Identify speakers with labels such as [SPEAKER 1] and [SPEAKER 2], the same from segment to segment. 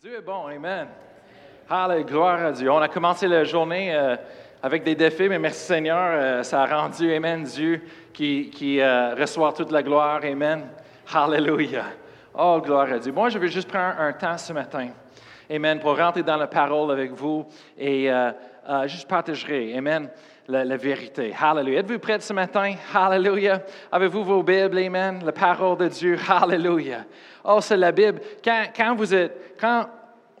[SPEAKER 1] Dieu est bon, Amen. Hallelujah, gloire à Dieu. On a commencé la journée euh, avec des défis, mais merci Seigneur, euh, ça a rendu, Amen, Dieu qui, qui euh, reçoit toute la gloire, Amen. Hallelujah. Oh, gloire à Dieu. Moi, je vais juste prendre un temps ce matin, Amen, pour rentrer dans la parole avec vous et juste partager, Amen, la, vérité. Hallelujah. Êtes-vous prêts ce matin? Hallelujah. Avez-vous vos Bibles? Amen. La parole de Dieu. Hallelujah. Oh, c'est la Bible. Quand, quand, vous êtes, quand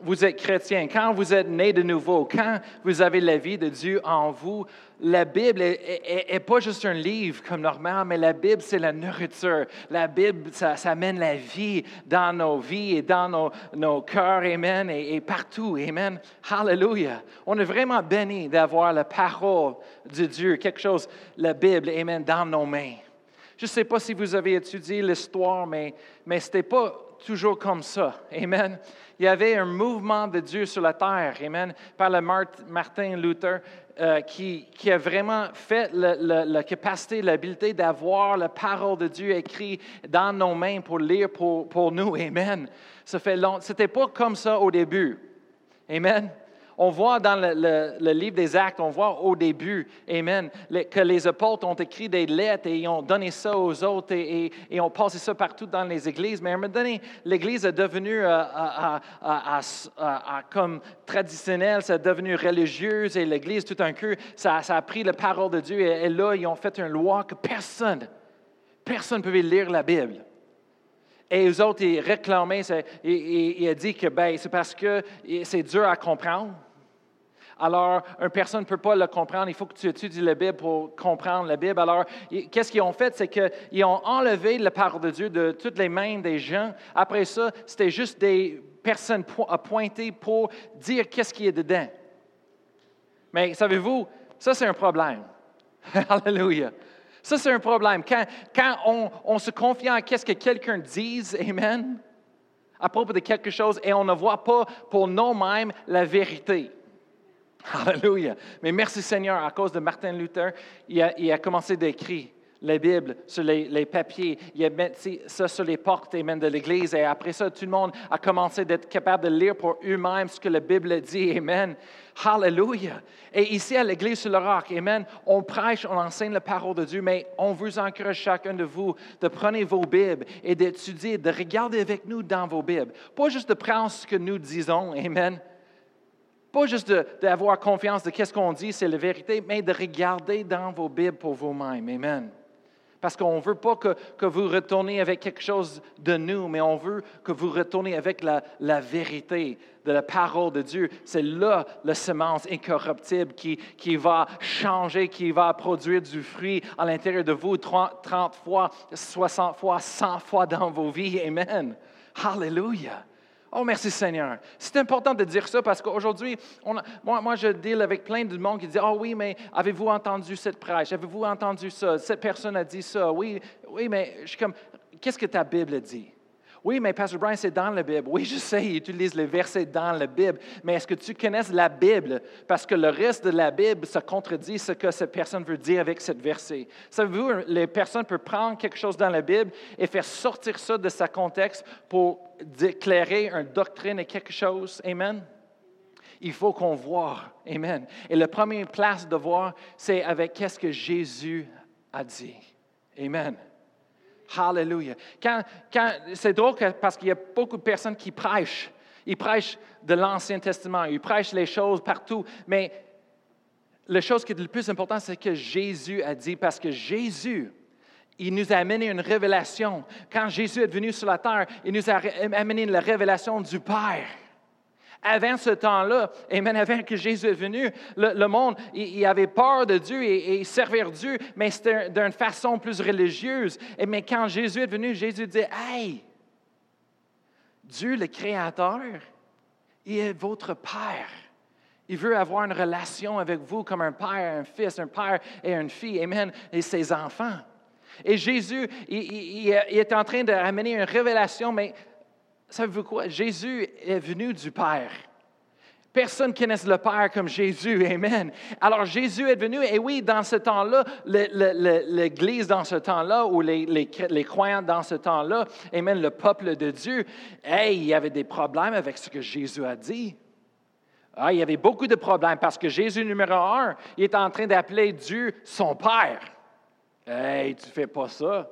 [SPEAKER 1] vous êtes chrétien, quand vous êtes né de nouveau, quand vous avez la vie de Dieu en vous, la Bible n'est pas juste un livre comme normal, mais la Bible, c'est la nourriture. La Bible, ça, ça, amène la vie dans nos vies et dans nos, nos cœurs, Amen, et, et, partout, Amen. Hallelujah. On est vraiment béni d'avoir la parole de Dieu, quelque chose, la Bible, Amen, dans nos mains. Je ne sais pas si vous avez étudié l'histoire, mais, mais ce n'était pas toujours comme ça. Amen. Il y avait un mouvement de Dieu sur la terre, Amen, par le Martin Luther, euh, qui, a vraiment fait la capacité, l'habileté d'avoir la parole de Dieu écrite dans nos mains pour lire pour, nous. Amen. Ça fait longtemps. C'était pas comme ça au début. Amen on voit dans le, livre des Actes, on voit au début, Amen, que les apôtres ont écrit des lettres et ils ont donné ça aux autres et, ont passé ça partout dans les églises. Mais à un moment donné, l'Église est devenue euh, comme traditionnelle, c'est devenu religieuse et l'Église, tout un coup, ça, a pris la parole de Dieu et, là, ils ont fait une loi que personne, personne ne pouvait lire la Bible. Et eux autres, ils réclamaient, ils, ils, ont dit que ben, c'est parce que c'est dur à comprendre. Alors, une personne ne peut pas le comprendre. Il faut que tu étudies la Bible pour comprendre la Bible. Alors, qu'est-ce qu'ils ont fait? C'est qu'ils ont enlevé la parole de Dieu de toutes les mains des gens. Après ça, c'était juste des personnes pointées pour dire qu'est-ce qui est dedans. Mais savez-vous, ça, c'est un problème. Alléluia. Ça, c'est un problème. Quand, on, se confie en qu'est-ce que quelqu'un dise, Amen, à propos de quelque chose, et on ne voit pas pour nous-mêmes la vérité. Alléluia. Mais merci Seigneur, à cause de Martin Luther, il a, commencé d'écrire la Bible sur les, papiers, il a mis ça sur les portes de l'Église, et après ça, tout le monde a commencé d'être capable de lire pour eux-mêmes ce que la Bible dit. Amen. Hallelujah. Et ici à l'Église sur le roc, Amen, on prêche, on enseigne la parole de Dieu, mais on vous encourage chacun de vous de prendre vos Bibles et d'étudier, de regarder avec nous dans vos Bibles. Pas juste de prendre ce que nous disons, Amen, pas juste d'avoir confiance de qu'est-ce qu'on dit, c'est la vérité, mais de regarder dans vos Bibles pour vous-même. Amen. Parce qu'on ne veut pas que, vous retourniez avec quelque chose de nous, mais on veut que vous retourniez avec la, vérité de la parole de Dieu. C'est là la semence incorruptible qui, qui, va changer, qui va produire du fruit à l'intérieur de vous 30, 30 fois, 60 fois, 100 fois dans vos vies. Amen. Hallelujah. Oh, merci Seigneur. C'est important de dire ça parce qu'aujourd'hui, moi, je deal avec plein de monde qui dit Oh oui, mais avez-vous entendu cette prêche? Avez-vous entendu ça? Cette personne a dit ça. Oui, oui, mais je suis comme Qu'est-ce que ta Bible dit? Oui, mais Pastor Brian, c'est dans la Bible. Oui, je sais, il utilise les versets dans la Bible. Mais est-ce que tu connais la Bible? Parce que le reste de la Bible, ça contredit ce que cette personne veut dire avec cette verset. Savez-vous, les personnes peuvent prendre quelque chose dans la Bible et faire sortir ça de sa contexte pour déclarer une doctrine et quelque chose. Amen? Il faut qu'on voit. Amen. Et la première place de voir, c'est avec qu'est-ce que Jésus a dit. Amen. Hallelujah. C'est drôle parce qu'il y a beaucoup de personnes qui prêchent. Ils prêchent de l'Ancien Testament, ils prêchent les choses partout, mais la chose qui est le plus importante, c'est que Jésus a dit, parce que Jésus, il nous a amené une révélation. Quand Jésus est venu sur la terre, il nous a amené la révélation du Père. Avant ce temps-là, même avant que Jésus est venu, le, monde, il, avait peur de Dieu et, servir Dieu, mais c'était d'une façon plus religieuse. Mais quand Jésus est venu, Jésus dit, Hey, Dieu le Créateur, il est votre Père. Il veut avoir une relation avec vous comme un père, un fils, un père et une fille, Amen, et ses enfants. Et Jésus, il, il est en train d'amener une révélation, mais savez-vous quoi? Jésus est venu du Père. Personne ne connaisse le Père comme Jésus. Amen. Alors Jésus est venu, et oui, dans ce temps-là, l'Église dans ce temps-là, ou les, croyants dans ce temps-là, Amen, le peuple de Dieu, hey, il y avait des problèmes avec ce que Jésus a dit. Ah, il y avait beaucoup de problèmes parce que Jésus numéro un, il est en train d'appeler Dieu son Père. Hey, tu fais pas ça?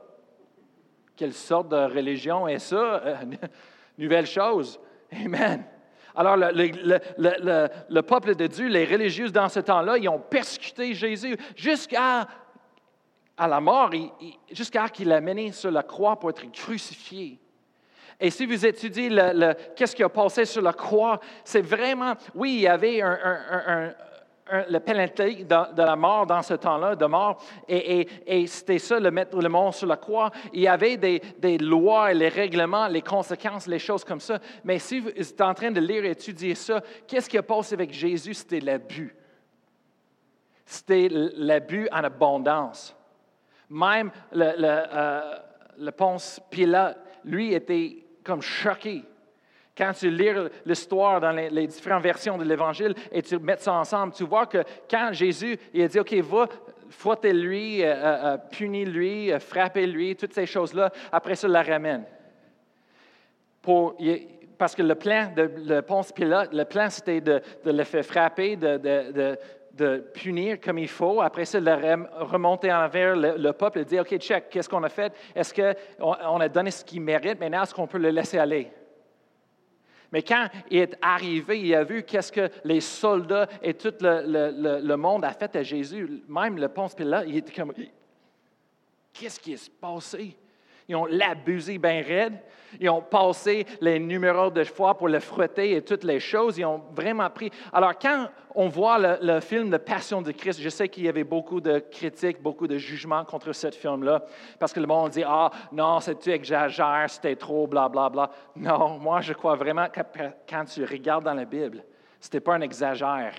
[SPEAKER 1] Quelle sorte de religion est ça? Nouvelle chose. Amen. Alors, le, peuple de Dieu, les religieux dans ce temps-là, ils ont persécuté Jésus jusqu'à à la mort, jusqu'à qu'il l'a mené sur la croix pour être crucifié. Et si vous étudiez qu'est-ce qui a passé sur la croix, c'est vraiment, oui, il y avait un, le pénalité de, la mort dans ce temps-là, de mort, et, c'était ça, le mettre le monde sur la croix. Il y avait des, des, lois les règlements, les conséquences, les choses comme ça. Mais si vous êtes en train de lire et étudier ça, qu'est-ce qui a passé avec Jésus? C'était l'abus. C'était l'abus en abondance. Même le, euh, le Ponce Pilate, lui, était comme choqué quand tu lis l'histoire dans les, différentes versions de l'Évangile et tu mets ça ensemble, tu vois que quand Jésus il a dit, OK, va, frottez-lui, euh, euh, euh, punis-lui, frappez-lui, toutes ces choses-là, après ça, la ramène. Parce que le plan de le Ponce Pilate, le plan, c'était de, le faire frapper, de, punir comme il faut. Après ça, de remonter envers le, le, peuple et dire, OK, check, qu'est-ce qu'on a fait? Est-ce qu'on on a donné ce qu'il mérite? Maintenant, est-ce qu'on peut le laisser aller? Mais quand il est arrivé, il a vu qu'est-ce que les soldats et tout le, monde a fait à Jésus. Même le Ponce Pilate, il était comme, qu'est-ce qui s'est passé? Ils ont l'abusé bien raide. Ils ont passé les numéros de foi pour le frotter et toutes les choses. Ils ont vraiment pris. Alors, quand on voit le, film de Passion de Christ, je sais qu'il y avait beaucoup de critiques, beaucoup de jugements contre ce film-là, parce que le monde dit Ah, non, c'est tu exagères, c'était trop, bla, bla, bla. Non, moi, je crois vraiment que quand tu regardes dans la Bible, ce n'était pas un exagère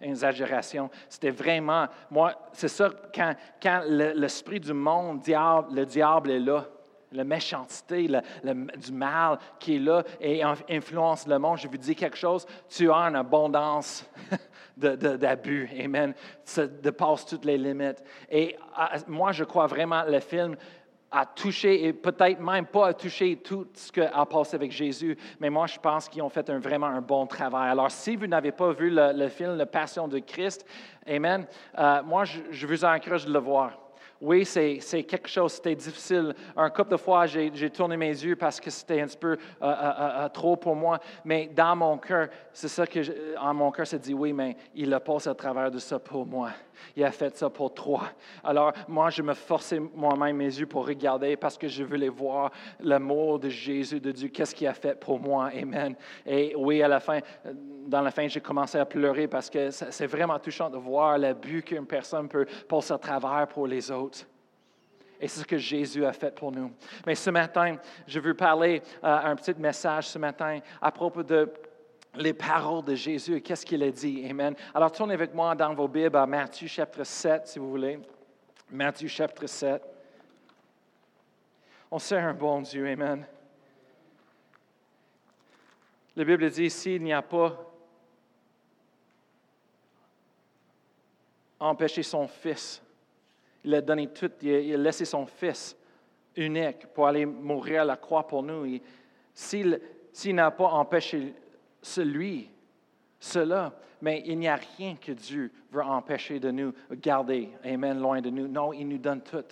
[SPEAKER 1] une exagération. C'était vraiment, moi, c'est ça, quand, quand l'esprit du monde, le diable est là, la méchanceté, du mal qui est là et influence le monde. Je vous dis quelque chose, tu as une abondance d'abus. Amen. Ça dépasse toutes les limites. Et ah, moi, je crois vraiment le film a touché, et peut-être même pas a touché tout ce qui a passé avec Jésus, mais moi, je pense qu'ils ont fait vraiment un bon travail. Alors, si vous n'avez pas vu le, film La Passion de Christ, Amen, euh, moi, je, je vous encourage de le voir. Oui, c'est quelque chose, c'était difficile. Un couple de fois, j'ai tourné mes yeux parce que c'était un petit peu euh, euh, euh, trop pour moi. Mais dans mon cœur, c'est ça que, en mon cœur, c'est dit oui, mais il a passé à travers de ça pour moi. Il a fait ça pour toi. Alors, moi, je me forçais moi-même mes yeux pour regarder parce que je voulais voir l'amour de Jésus, de Dieu. Qu'est-ce qu'il a fait pour moi? Amen. Et oui, à la fin, dans la fin, j'ai commencé à pleurer parce que c'est vraiment touchant de voir l'abus qu'une personne peut passer à travers pour les autres. Et c'est ce que Jésus a fait pour nous. Mais ce matin, je veux parler euh, un petit message ce matin à propos de les paroles de Jésus et qu'est-ce qu'il a dit. Amen. Alors, tournez avec moi dans vos Bibles à Matthieu chapitre 7, si vous voulez. Matthieu chapitre 7. On sert un bon Dieu. Amen. La Bible dit ici, il n'y a pas empêché son Fils il a donné tout, il a laissé son Fils unique pour aller mourir à la croix pour nous. S'il, n'a pas empêché celui, cela, mais il n'y a rien que Dieu veut empêcher de nous garder, Amen, loin de nous. Non, il nous donne tout,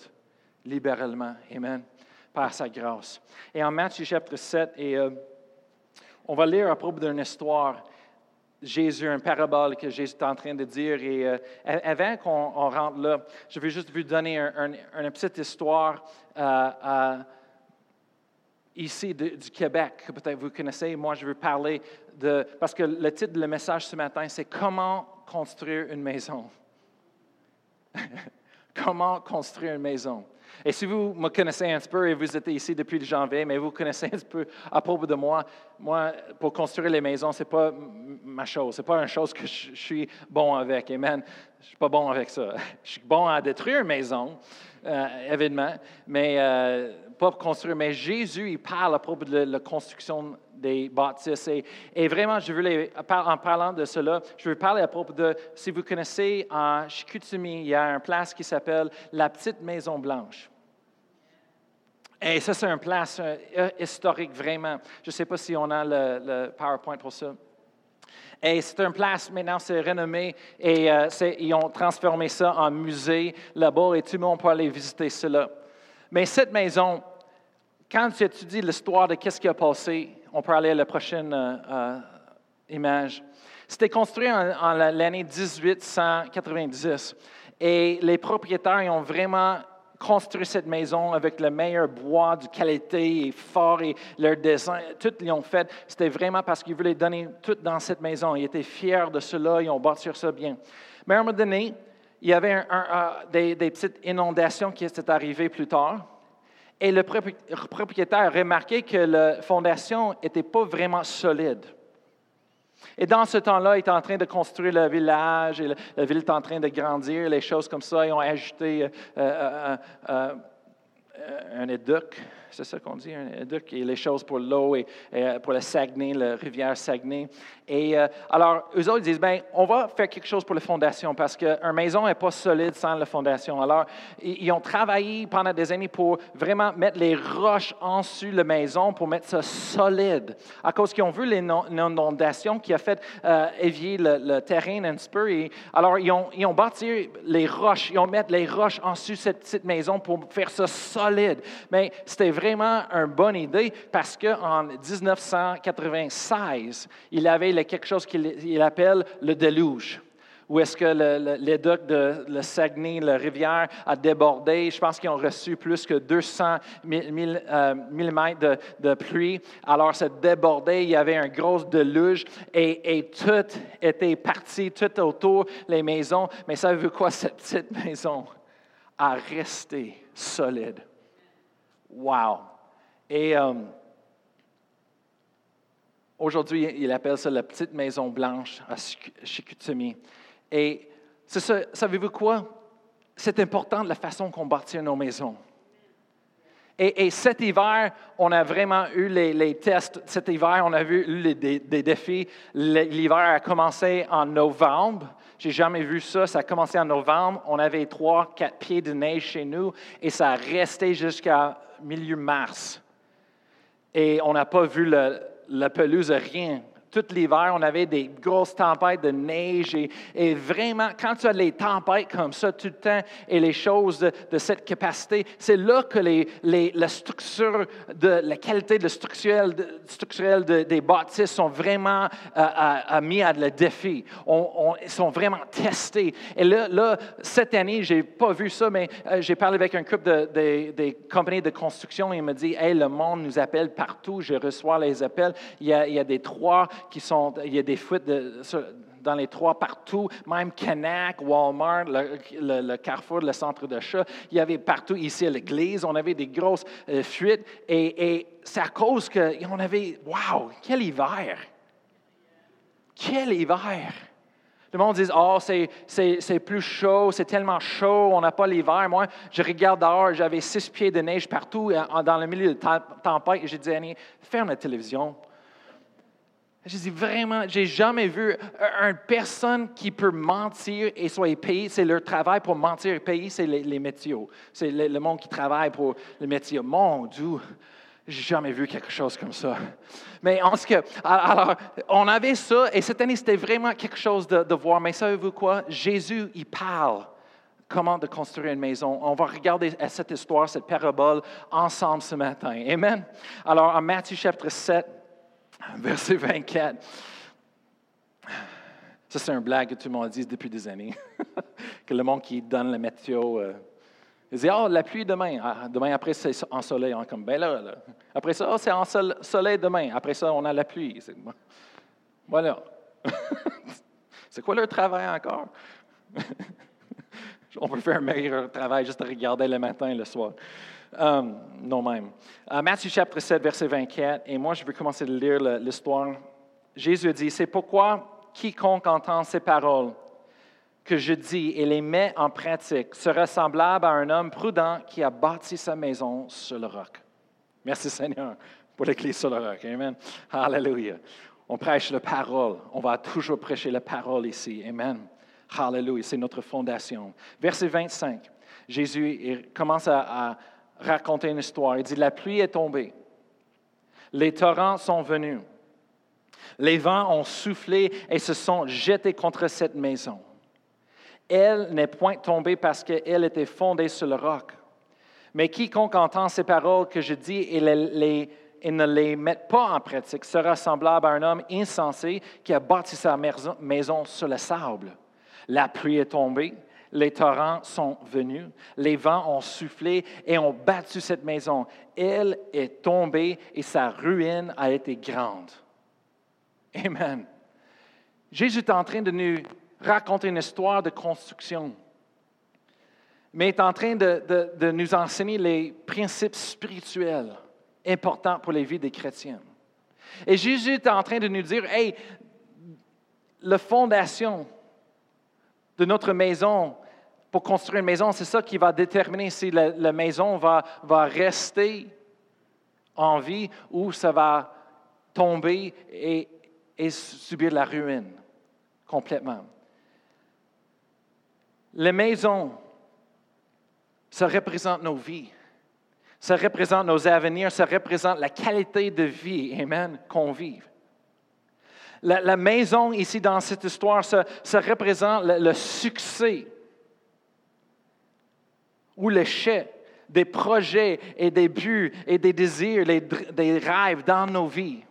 [SPEAKER 1] libéralement, Amen, par sa grâce. Et en Matthieu chapitre 7, et, euh, on va lire à propos d'une histoire Jésus, une parabole que Jésus est en train de dire. Et euh, avant qu'on rentre là, je vais juste vous donner une petite histoire euh, euh, ici du Québec, que peut-être vous connaissez. Moi, je veux parler de... Parce que le titre de message ce matin, c'est Comment construire une maison? Comment construire une maison. Et si vous me connaissez un peu et vous êtes ici depuis janvier, mais vous connaissez un peu à propos de moi, moi, pour construire les maisons, ce n'est pas ma chose. Ce n'est pas une chose que je, suis bon avec. Amen. Je ne suis pas bon avec ça. Je suis bon à détruire une maison, euh, évidemment, mais euh, pas construire. Mais Jésus, il parle à propos de la construction des bâtisses. Et, vraiment, je voulais, en parlant de cela, je veux parler à propos de, si vous connaissez en Chicoutimi, il y a un place qui s'appelle la Petite Maison Blanche. Et ça, c'est un place euh, historique vraiment. Je ne sais pas si on a le, PowerPoint pour ça. Et c'est un place, maintenant c'est renommé, et euh, ils ont transformé ça en musée là-bas, et tout le monde peut aller visiter cela. Mais cette maison, quand tu étudies l'histoire de ce qui a passé, on peut aller à la prochaine euh, image. C'était construit en, l'année 1890 et les propriétaires ont vraiment construire cette maison avec le meilleur bois de qualité et fort et leur dessin, tout ils ont fait. C'était vraiment parce qu'ils voulaient donner tout dans cette maison. Ils étaient fiers de cela, ils ont bâti ça bien. Mais à un moment donné, il y avait des, petites inondations qui étaient arrivées plus tard. Et le propriétaire a remarqué que la fondation n'était pas vraiment solide. Et dans ce temps-là, il est en train de construire le village, et la ville est en train de grandir, les choses comme ça. Ils ont ajouté euh, euh, euh, un éduc c'est ça qu'on dit, et les choses pour l'eau et, pour le Saguenay, la rivière Saguenay. Et alors, eux autres disent, ben, on va faire quelque chose pour la fondation parce qu'une maison n'est pas solide sans la fondation. Alors, ils ont travaillé pendant des années pour vraiment mettre les roches en dessus de la maison pour mettre ça solide. À cause qu'ils ont vu l'inondation qui a fait évier le, terrain un petit peu. Et alors, ils ont, ils ont bâti les roches, ils ont mis les roches en dessus de cette petite maison pour faire ça solide. Mais c'était vraiment une bonne idée parce qu'en 1996, il avait quelque chose qu'il appelle le déluge où est-ce que le, de le Saguenay, la rivière, a débordé. Je pense qu'ils ont reçu plus que 200 mm de, pluie. Alors, ça débordait, il y avait un gros déluge et, et tout était parti, tout autour les maisons. Mais savez-vous quoi? Cette petite maison a resté solide. Wow! Et euh, aujourd'hui, il appelle ça la petite maison blanche à Chicoutimi. Et savez-vous quoi? C'est important de la façon qu'on bâtit nos maisons. Et, cet hiver, on a vraiment eu les, tests. Cet hiver, on a vu des, des défis. L'hiver a commencé en novembre. J'ai jamais vu ça. Ça a commencé en novembre. On avait trois, quatre pieds de neige chez nous et ça a resté jusqu'à milieu mars. Et on n'a pas vu la pelouse, rien tout l'hiver, on avait des grosses tempêtes de neige et, vraiment, quand tu as les tempêtes comme ça tout le temps et les choses de, cette capacité, c'est là que les, la structure, la qualité de structurelle, structurelle des bâtisses sont vraiment euh, mis à le défi. On, ils sont vraiment testés. Et là, cette année, je n'ai pas vu ça, mais euh, j'ai parlé avec un couple de, des compagnies de construction et il me dit, hey, le monde nous appelle partout, je reçois les appels. Il y a des trois il y a des fuites dans les trois partout, même Canac, Walmart, le, Carrefour, le centre d'achat, il y avait partout ici à l'église, on avait des grosses euh, fuites et, c'est à cause qu'on avait, wow, quel hiver! Quel hiver! Le monde dit, oh, c'est plus chaud, c'est tellement chaud, on n'a pas l'hiver. Moi, je regarde dehors, j'avais six pieds de neige partout dans le milieu de tempête. J'ai dit, Annie, ferme la télévision, je dis vraiment, j'ai jamais vu une personne qui peut mentir et soit payé. C'est leur travail pour mentir et payer, c'est les, métiers. C'est le, monde qui travaille pour les métiers. Mon Dieu, j'ai jamais vu quelque chose comme ça. Mais en ce que, alors, on avait ça et cette année, c'était vraiment quelque chose de, de voir. Mais savez-vous quoi? Jésus, il parle comment de construire une maison. On va regarder cette histoire, cette parabole ensemble ce matin. Amen. Alors, en Matthieu chapitre 7, verset 24. Ça, c'est un blague que tout le monde dit depuis des années. que le monde qui donne la météo, euh, il dit Oh, la pluie demain. Ah, demain après, c'est en soleil. On comme, ben là, Après ça, oh, c'est en soleil demain. Après ça, on a la pluie. Voilà. c'est quoi leur travail encore? on peut faire un meilleur travail juste à regarder le matin et le soir. Um, non même. Uh, Matthieu chapitre 7, verset 24, et moi je vais commencer de lire l'histoire. Jésus dit, c'est pourquoi quiconque entend ces paroles que je dis et les met en pratique sera semblable à un homme prudent qui a bâti sa maison sur le roc. Merci Seigneur pour l'Église sur le roc. Amen. Hallelujah. On prêche la parole. On va toujours prêcher la parole ici. Amen. Hallelujah. C'est notre fondation. Verset 25. Jésus commence à, raconter une histoire. Il dit, la pluie est tombée. Les torrents sont venus. Les vents ont soufflé et se sont jetés contre cette maison. Elle n'est point tombée parce qu'elle était fondée sur le roc. Mais quiconque entend ces paroles que je dis et, ne les met pas en pratique sera semblable à un homme insensé qui a bâti sa maison sur le sable. La pluie est tombée, les torrents sont venus, les vents ont soufflé et ont battu cette maison. Elle est tombée et sa ruine a été grande. Amen. Jésus est en train de nous raconter une histoire de construction, mais est en train de, nous enseigner les principes spirituels importants pour les vies des chrétiens. Et Jésus est en train de nous dire, hey, la fondation de notre maison, pour construire une maison, c'est ça qui va déterminer si la, maison va, rester en vie ou ça va tomber et, et subir la ruine complètement. Les maisons, ça représente nos vies. Ça représente nos avenirs, ça représente la qualité de vie, Amen, qu'on vive. La, maison ici dans cette histoire, ça, représente le, succès ou l'échec des projets et des buts et des désirs, des rêves dans nos vies.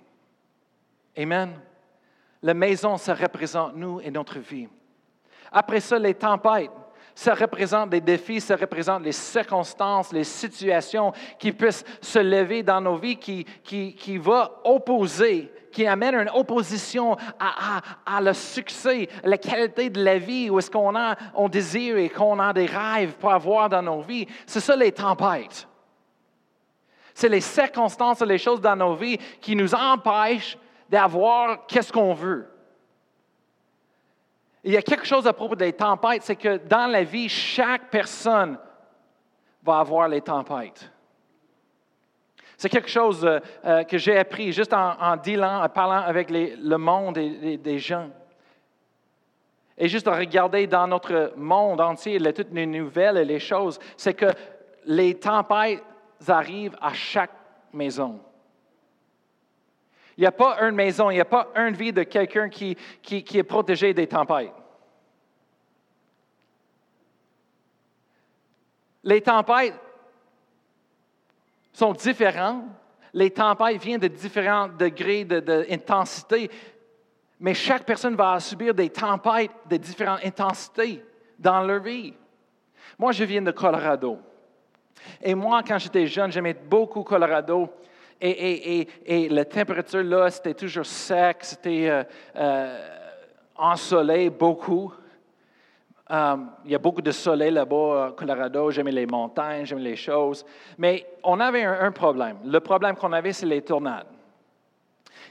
[SPEAKER 1] Amen. La maison, ça représente nous et notre vie. Après ça, les tempêtes. Ça représente des défis, ça représente les circonstances, les situations qui puissent se lever dans nos vies, qui, qui, qui va opposer, qui amène une opposition à, le succès, la qualité de la vie, où est-ce qu'on a, on désire et qu'on a des rêves pour avoir dans nos vies. C'est ça les tempêtes. C'est les circonstances les choses dans nos vies qui nous empêchent d'avoir qu'est-ce qu'on veut. Il y a quelque chose à propos des tempêtes, c'est que dans la vie, chaque personne va avoir les tempêtes. C'est quelque chose euh, euh, que j'ai appris juste en, en, en parlant avec le monde et des gens. Et juste en regarder dans notre monde entier, toutes les nouvelles et les choses, c'est que les tempêtes arrivent à chaque maison. Il n'y a pas une maison, il n'y a pas une vie de quelqu'un qui, est protégé des tempêtes. Les tempêtes sont différentes. Les tempêtes viennent de différents degrés d'intensité. mais chaque personne va subir des tempêtes de différentes intensités dans leur vie. Moi, je viens de Colorado. Et moi, quand j'étais jeune, j'aimais beaucoup Colorado et, la température là, c'était toujours sec, c'était euh, euh, ensoleillé beaucoup. Euh, il y a beaucoup de soleil là-bas au Colorado. J'aimais les montagnes, j'aimais les choses. Mais on avait un, problème. Le problème qu'on avait, c'est les tornades.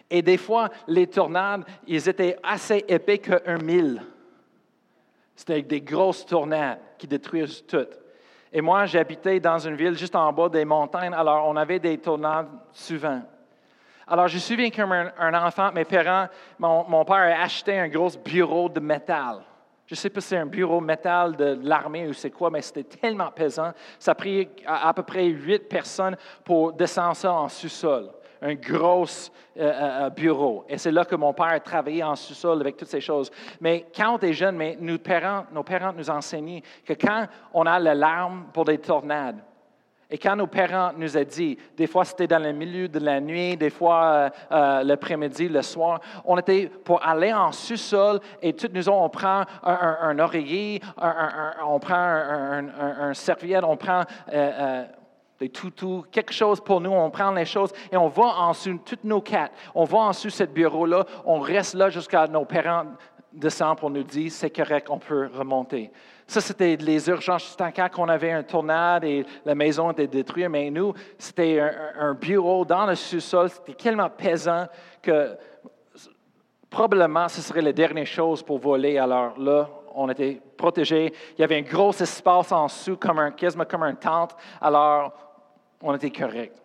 [SPEAKER 1] Et des fois, les tornades, ils étaient assez épais qu'un mille. C'était des grosses tornades qui détruisent tout. Et moi, j'habitais dans une ville juste en bas des montagnes, alors on avait des tornades souvent. Alors, je me souviens comme un, enfant, mes parents, mon, père a acheté un gros bureau de métal. Je ne sais pas si c'est un bureau métal de l'armée ou c'est quoi, mais c'était tellement pesant. Ça a pris à, à peu près huit personnes pour descendre ça en sous-sol un gros euh, euh, euh, bureau. Et c'est là que mon père travaillait en sous-sol avec toutes ces choses. Mais quand on est jeune, mais nos, parents, nos parents nous enseignaient que quand on a l'alarme pour des tornades, et quand nos parents nous ont dit, des fois c'était dans le milieu de la nuit, des fois l'après-midi, le soir, on était pour aller en sous-sol et toutes nous on prend un, oreiller, on prend un, serviette, on prend des toutous, quelque chose pour nous. On prend les choses et on va en dessous, toutes nos quatre, on va en dessous de ce bureau-là, on reste là jusqu'à nos parents descendent pour nous dire c'est correct, on peut remonter. Ça, c'était les urgences. C'était cas qu'on avait un tornade et la maison était détruite, mais nous, c'était un, bureau dans le sous-sol. C'était tellement pesant que probablement ce serait la dernière chose pour voler. Alors là, on était protégés. Il y avait un gros espace en dessous, comme un, quasiment comme un tente. Alors, on était correct.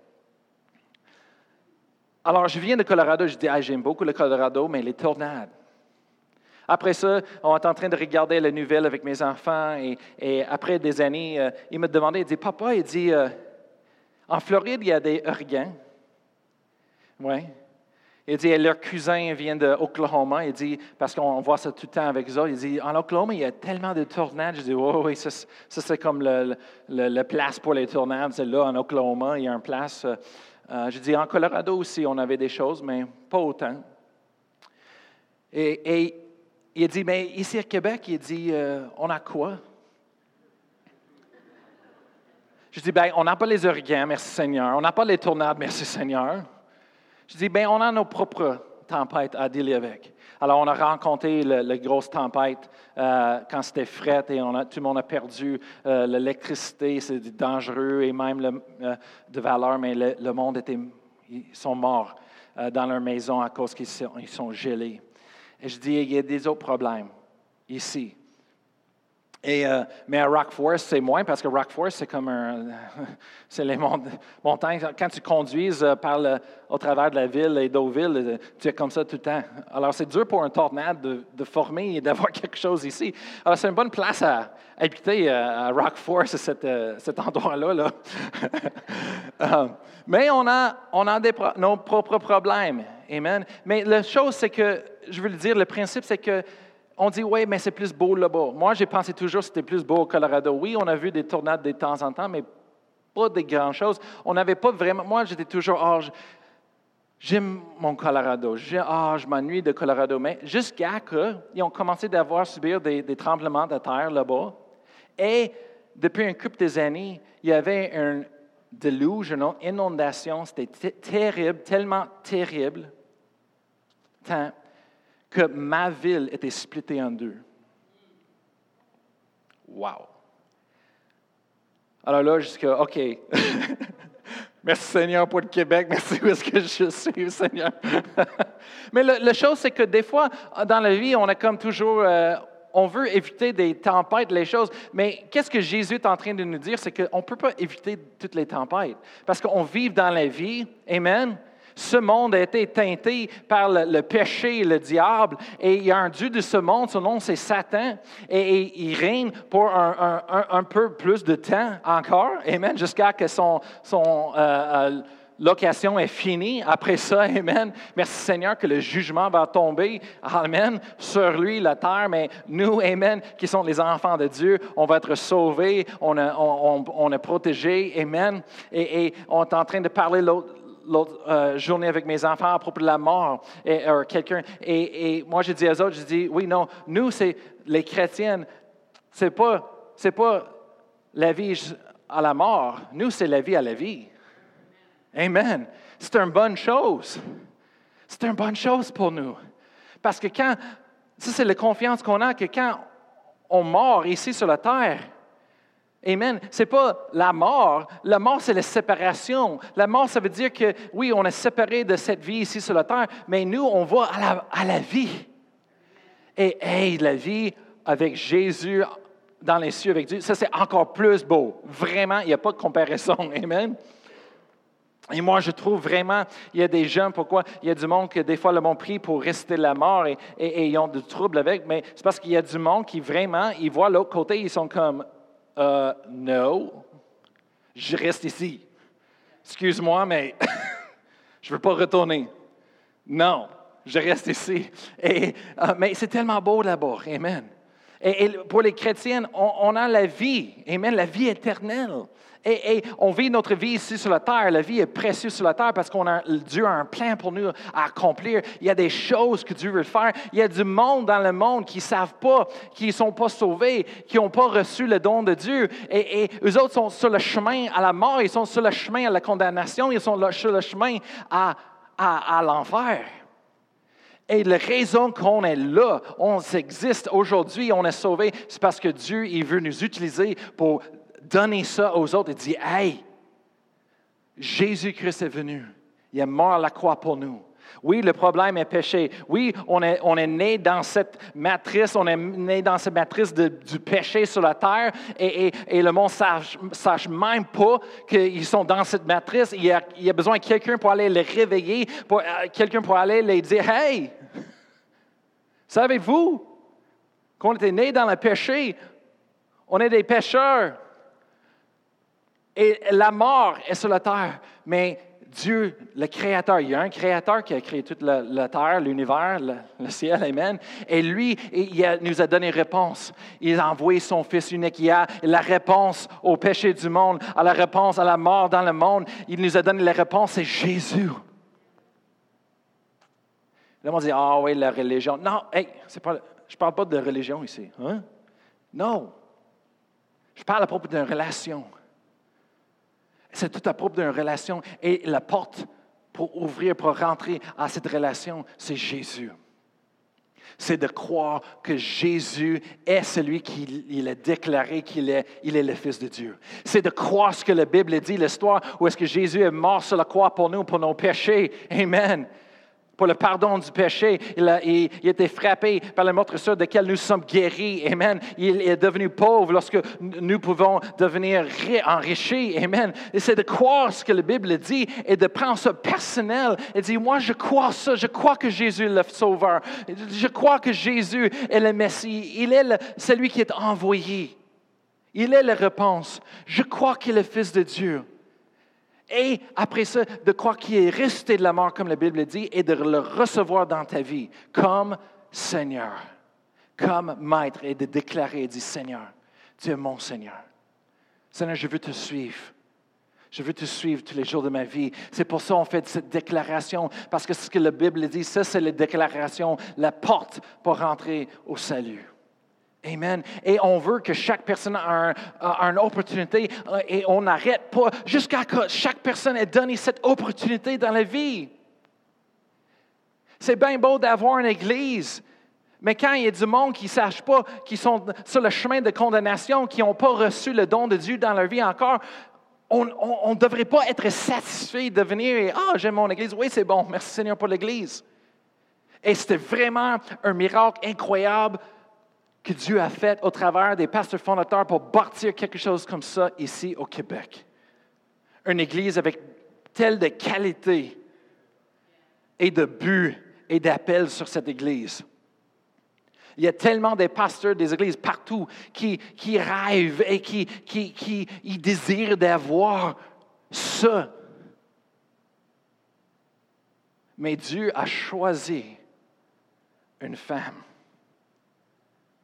[SPEAKER 1] Alors, je viens de Colorado, je dis, j'aime beaucoup le Colorado, mais les tornades. Après ça, on est en train de regarder les nouvelles avec mes enfants et, après des années, euh, il me demandait, il dit, papa, il dit, euh, en Floride, il y a des hurricanes. Oui. Il dit, leur cousin vient d'Oklahoma. Il dit, parce qu'on voit ça tout le temps avec eux il dit, en Oklahoma, il y a tellement de tornades. Je dis, oui, oui, ça, c'est comme le, place pour les tornades. C'est là, en Oklahoma, il y a une place. Euh, je dis, en Colorado aussi, on avait des choses, mais pas autant. Et, il dit, mais ici à Québec, il dit, euh, on a quoi? Je dis, bien, on n'a pas les hurricanes, merci Seigneur. On n'a pas les tornades, merci Seigneur. Je dis, bien, on a nos propres tempêtes à dealer avec. Alors, on a rencontré la grosse tempête euh, quand c'était fret et on a, tout le monde a perdu euh, l'électricité, c'est dangereux et même le, euh, de valeur, mais le, monde était, ils sont morts dans leur maison à cause qu'ils sont, ils sont gelés. Et je dis, il y a des autres problèmes ici. Euh, mais à Rock Forest, c'est moins parce que Rock Forest, c'est comme un. c'est les montagnes. Quand tu conduises euh, par au travers de la ville et Deauville, euh, tu es comme ça tout le temps. Alors, c'est dur pour un tornade de, former et d'avoir quelque chose ici. Alors, c'est une bonne place à, habiter à Rock Forest, cet, endroit-là. Là. mais on a, on a nos propres problèmes. Amen. Mais la chose, c'est que, je veux le dire, le principe, c'est que on dit, oui, mais c'est plus beau là-bas. Moi, j'ai pensé toujours que c'était plus beau au Colorado. Oui, on a vu des tornades de temps en temps, mais pas des grandes choses. On n'avait pas vraiment. Moi, j'étais toujours, oh, j'aime mon Colorado. Ah, je m'ennuie de Colorado. Mais jusqu'à qu'ils ont commencé d'avoir subir des, tremblements de terre là-bas. Et depuis un couple d'années, il y avait un déluge, une inondation. C'était terrible, tellement terrible. Que ma ville était splittée en deux. Wow! Alors là, jusqu'à, OK. merci Seigneur pour le Québec, merci où est-ce que je suis, Seigneur. Mais la chose, c'est que des fois, dans la vie, on a comme toujours, euh, on veut éviter des tempêtes, les choses. Mais qu'est-ce que Jésus est en train de nous dire? C'est qu'on ne peut pas éviter toutes les tempêtes. Parce qu'on vit dans la vie, Amen. Ce monde a été teinté par le, péché, le diable, et il y a un Dieu de ce monde, son nom c'est Satan, et, il règne pour un, peu plus de temps encore, Amen, jusqu'à que son, euh, euh, location est finie. Après ça, Amen. Merci Seigneur que le jugement va tomber, Amen, sur lui, la terre. Mais nous, Amen, qui sommes les enfants de Dieu, on va être sauvés, on est, protégés, Amen. Et, et, on est en train de parler l'autre l'autre euh, journée avec mes enfants à propos de la mort et quelqu'un. Et, moi, j'ai dit aux autres, je dis, oui, non, nous, c'est les chrétiennes, c'est pas, pas la vie à la mort. Nous, c'est la vie à la vie. Amen. C'est une bonne chose. C'est une bonne chose pour nous. Parce que quand, ça, c'est la confiance qu'on a que quand on meurt ici sur la terre, Amen. Ce n'est pas la mort. La mort, c'est la séparation. La mort, ça veut dire que, oui, on est séparé de cette vie ici sur la terre, mais nous, on va à la, à la vie. Et, hey, la vie avec Jésus dans les cieux avec Dieu, ça, c'est encore plus beau. Vraiment, il n'y a pas de comparaison. Amen. Et moi, je trouve vraiment, il y a des gens, pourquoi? Il y a du monde que des fois le monde prie pour rester la mort et, et, ils ont du trouble avec, mais c'est parce qu'il y a du monde qui vraiment, ils voient l'autre côté, ils sont comme, euh, non, je reste ici. Excuse-moi, mais je ne veux pas retourner. Non, je reste ici. Euh, mais c'est tellement beau là-bas. Amen. Et, pour les chrétiennes, on, a la vie. Amen, la vie éternelle. Et, on vit notre vie ici sur la terre. La vie est précieuse sur la terre parce qu'on a Dieu a un plan pour nous à accomplir. Il y a des choses que Dieu veut faire. Il y a du monde dans le monde qui ne savent pas, qui ne sont pas sauvés, qui n'ont pas reçu le don de Dieu. Et, et eux autres sont sur le chemin à la mort, ils sont sur le chemin à la condamnation, ils sont sur le chemin à, à, l'enfer. Et la raison qu'on est là, on existe aujourd'hui, on est sauvé, c'est parce que Dieu il veut nous utiliser pour donner ça aux autres et dire Hey, Jésus-Christ est venu. Il est mort à la croix pour nous. Oui, le problème est péché. Oui, on est, on est né dans cette matrice, on est né dans cette matrice du péché sur la terre et, et- le monde ne sache, même pas qu'ils sont dans cette matrice. Il y a, il y a besoin de quelqu'un pour aller les réveiller, pour, euh, quelqu'un pour aller les dire Hey, savez-vous qu'on était né dans le péché? On est des pécheurs. Et la mort est sur la terre. Mais Dieu, le Créateur, il y a un Créateur qui a créé toute la, terre, l'univers, le, ciel, Amen. Et lui, il nous a donné réponse. Il a envoyé son Fils unique. Il a la réponse au péché du monde, à la réponse à la mort dans le monde. Il nous a donné la réponse, c'est Jésus. Là, on dit, ah oui, la religion. Non, pas, je ne parle pas de religion ici. Hein? Non. Je parle à propos d'une relation. C'est tout à propos d'une relation. Et la porte pour ouvrir, pour rentrer à cette relation, c'est Jésus. C'est de croire que Jésus est celui qui il a déclaré qu'il est, il est le Fils de Dieu. C'est de croire ce que la Bible dit, l'histoire où est-ce que Jésus est mort sur la croix pour nous, pour nos péchés. Amen pour le pardon du péché. Il a, il, il a été frappé par la morsure de laquelle nous sommes guéris. Amen. Il est devenu pauvre lorsque nous pouvons devenir ri- enrichis. Amen. Et c'est de croire ce que la Bible dit et de prendre ça personnel et dire, moi, je crois ça. Je crois que Jésus est le Sauveur. Je crois que Jésus est le Messie. Il est le- celui qui est envoyé. Il est la réponse. Je crois qu'il est le Fils de Dieu. Et après ça, de croire qu'il est resté de la mort, comme la Bible dit, et de le recevoir dans ta vie comme Seigneur, comme Maître, et de déclarer et dire Seigneur, tu es mon Seigneur. Seigneur, je veux te suivre. Je veux te suivre tous les jours de ma vie. C'est pour ça qu'on fait cette déclaration, parce que ce que la Bible dit, ça, c'est la déclaration, la porte pour rentrer au salut. Amen. Et on veut que chaque personne a, un- une opportunité euh, et on n'arrête pas jusqu'à ce que chaque personne ait donné cette opportunité dans la vie. C'est bien beau d'avoir une église, mais quand il y a du monde qui ne sache pas, qui sont sur le chemin de condamnation, qui n'ont pas reçu le don de Dieu dans leur vie encore, on ne devrait pas être satisfait de venir et Ah, j'aime mon église. Oui, c'est bon. Merci Seigneur pour l'église. Et c'était vraiment un miracle incroyable que Dieu a fait au travers des pasteurs fondateurs pour bâtir quelque chose comme ça ici au Québec. Une église avec telle de qualité et de but et d'appel sur cette église. Il y a tellement de pasteurs des églises partout qui, rêvent et qui, désirent d'avoir ça. Mais Dieu a choisi une femme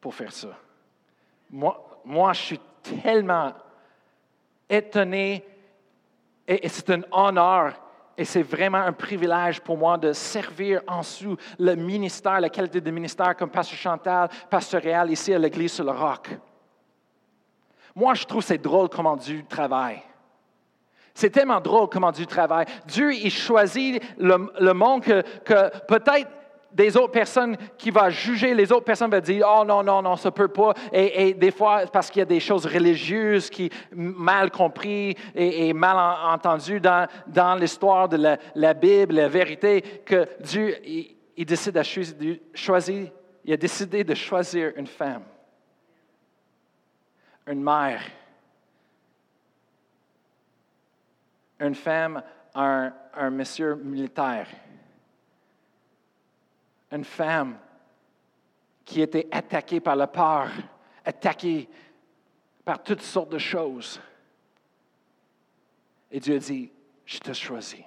[SPEAKER 1] pour faire ça. Moi, moi je suis tellement étonné et, c'est un honneur et c'est vraiment un privilège pour moi de servir en dessous le ministère, la qualité de ministère comme pasteur Chantal, pasteur Réal ici à l'Église sur le Roc. Moi, je trouve c'est drôle comment Dieu travaille. C'est tellement drôle comment Dieu travaille. Dieu, il choisit le, monde que peut-être des autres personnes qui vont juger, les autres personnes vont dire Oh non, non, non, ça peut pas. Et, des fois, parce qu'il y a des choses religieuses qui mal compris et, mal en- entendues dans, dans l'histoire de la, Bible, la vérité, que Dieu, il, décide de choisir- il a décidé de choisir une femme, une mère, une femme, un, un monsieur militaire une femme qui était attaquée par la peur, attaquée par toutes sortes de choses. Et Dieu a dit, je te choisis.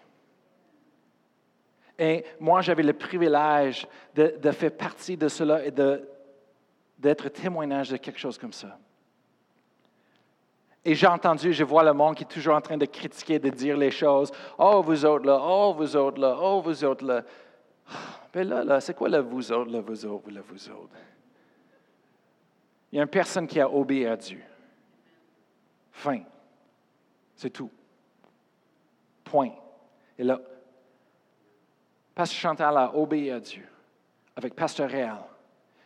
[SPEAKER 1] Et moi, j'avais le privilège de, faire partie de cela et d'être témoignage de quelque chose comme ça. Et j'ai entendu, je vois le monde qui est toujours en train de critiquer, de dire les choses. Oh, vous autres là, oh, vous autres là, oh, vous autres là. Ben là, là, c'est quoi le vous autres, le vous autres, le vous autres? Il y a une personne qui a obéi à Dieu. Fin. C'est tout. Point. Et là, Pasteur Chantal a obéi à Dieu avec Pasteur Réal.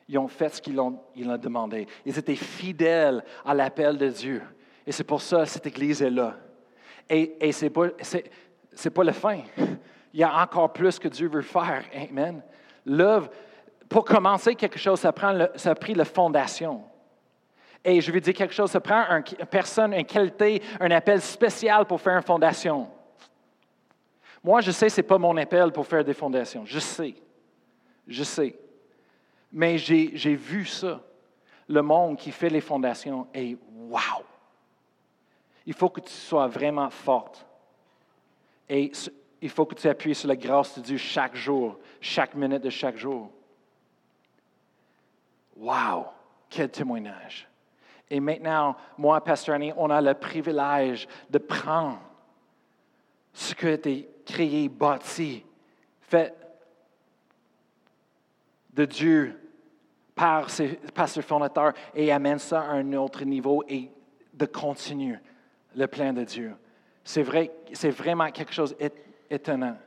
[SPEAKER 1] Ils ont fait ce qu'ils ont, ils ont demandé. Ils étaient fidèles à l'appel de Dieu. Et c'est pour ça que cette Église est là. Et, et ce n'est pas, c'est pas la fin. Il y a encore plus que Dieu veut faire. Amen. L'œuvre, pour commencer quelque chose, ça, prend ça a pris la fondation. Et je vais dire quelque chose, ça prend une personne, une qualité, un appel spécial pour faire une fondation. Moi, je sais, ce n'est pas mon appel pour faire des fondations. Je sais. Je sais. Mais j'ai vu ça. Le monde qui fait les fondations et wow! Il faut que tu sois vraiment forte. Et il faut que tu appuies sur la grâce de Dieu chaque jour, chaque minute de chaque jour. Wow! Quel témoignage! Et maintenant, moi, Pasteur Annie, on a le privilège de prendre ce que tu créé, bâti, fait de Dieu par, ses, par ce fondateur et amène ça à un autre niveau et de continuer le plan de Dieu. C'est vrai, c'est vraiment quelque chose d'étonnant.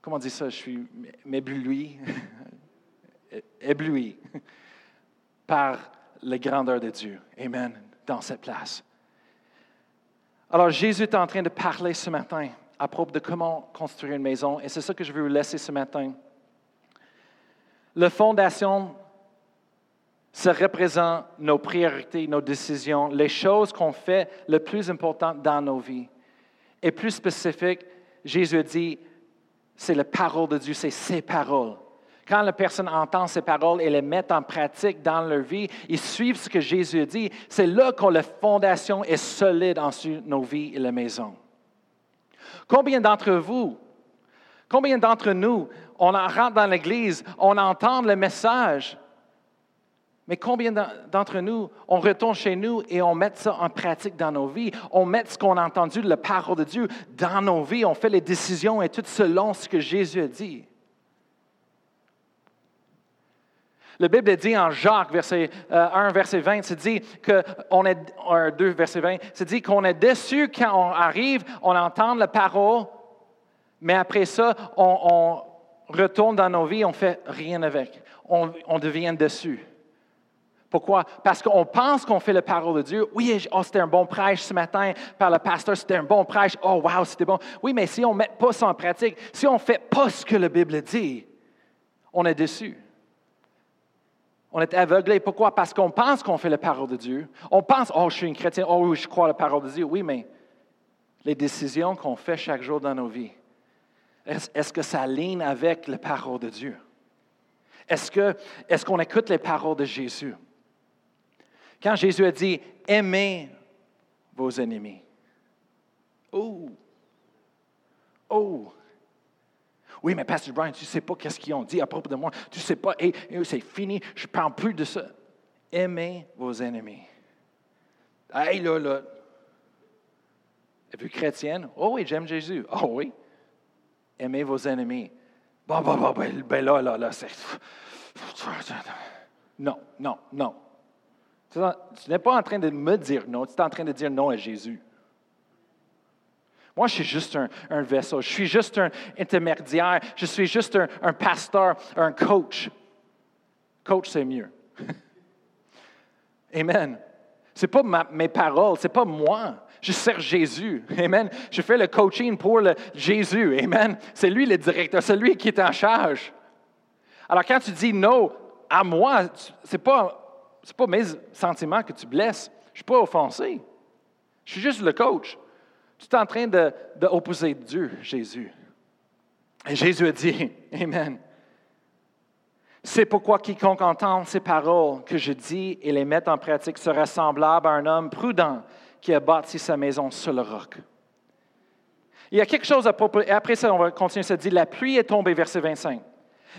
[SPEAKER 1] Comment on dit ça? Je suis m'ébloui, ébloui par la grandeur de Dieu. Amen. Dans cette place. Alors, Jésus est en train de parler ce matin à propos de comment construire une maison, et c'est ça que je veux vous laisser ce matin. La fondation, ça représente nos priorités, nos décisions, les choses qu'on fait le plus importantes dans nos vies. Et plus spécifique, Jésus dit, c'est la parole de Dieu, c'est ses paroles. Quand la personne entend ces paroles et les met en pratique dans leur vie, ils suivent ce que Jésus dit. C'est là que la fondation est solide en nos vies et la maison. Combien d'entre vous, combien d'entre nous, on rentre dans l'Église, on entend le message, mais combien d'entre nous, on retourne chez nous et on met ça en pratique dans nos vies? On met ce qu'on a entendu de la parole de Dieu dans nos vies. On fait les décisions et tout selon ce que Jésus a dit. La Bible dit en Jacques, verset 1, euh, verset 20, c'est dit qu'on est, 2, verset 20, c'est dit qu'on est déçu quand on arrive, on entend la parole, mais après ça, on, retourne dans nos vies, on ne fait rien avec. On, devient déçu. Pourquoi? Parce qu'on pense qu'on fait la parole de Dieu. Oui, oh, c'était un bon prêche ce matin par le pasteur, c'était un bon prêche. Oh, wow, c'était bon. Oui, mais si on ne met pas ça en pratique, si on ne fait pas ce que la Bible dit, on est déçu. On est aveuglé. Pourquoi? Parce qu'on pense qu'on fait la parole de Dieu. On pense, oh, je suis un chrétien, oh oui, je crois la parole de Dieu. Oui, mais les décisions qu'on fait chaque jour dans nos vies, est-ce que ça aligne avec la parole de Dieu? Est-ce qu'on est qu'on écoute les paroles de Jésus? Quand Jésus a dit, aimez vos ennemis. Oh! Oh! Oui, mais Pasteur Brian, tu ne sais pas qu'est-ce qu'ils ont dit à propos de moi. Tu ne sais pas, et, c'est fini, je ne parle plus de ça. Aimez vos ennemis. Hey, là, là. Es-tu chrétienne? Oh oui, j'aime Jésus. Oh oui. Aimez vos ennemis. Bon, bon, bon, ben, ben là, là, là, c'est. Non, non, non. Tu n'es pas en train de me dire non, tu es en train de dire non à Jésus. Moi, je suis juste un, vaisseau, je suis juste un intermédiaire, je suis juste un, pasteur, un coach. Coach, c'est mieux. Amen. Ce n'est pas mes paroles, ce n'est pas moi. Je sers Jésus. Amen. Je fais le coaching pour le Jésus. Amen. C'est lui le directeur, c'est lui qui est en charge. Alors, quand tu dis non à moi, ce n'est pas, pas mes sentiments que tu blesses. Je ne suis pas offensé. Je suis juste le coach. Tu es en train d'opposer de, Dieu, Jésus. Et Jésus a dit, Amen. C'est pourquoi quiconque entend ces paroles que je dis et les met en pratique sera semblable à un homme prudent qui a bâti sa maison sur le roc. Il y a quelque chose à propos, et après ça, on va continuer, ça dit, la pluie est tombée, verset 25.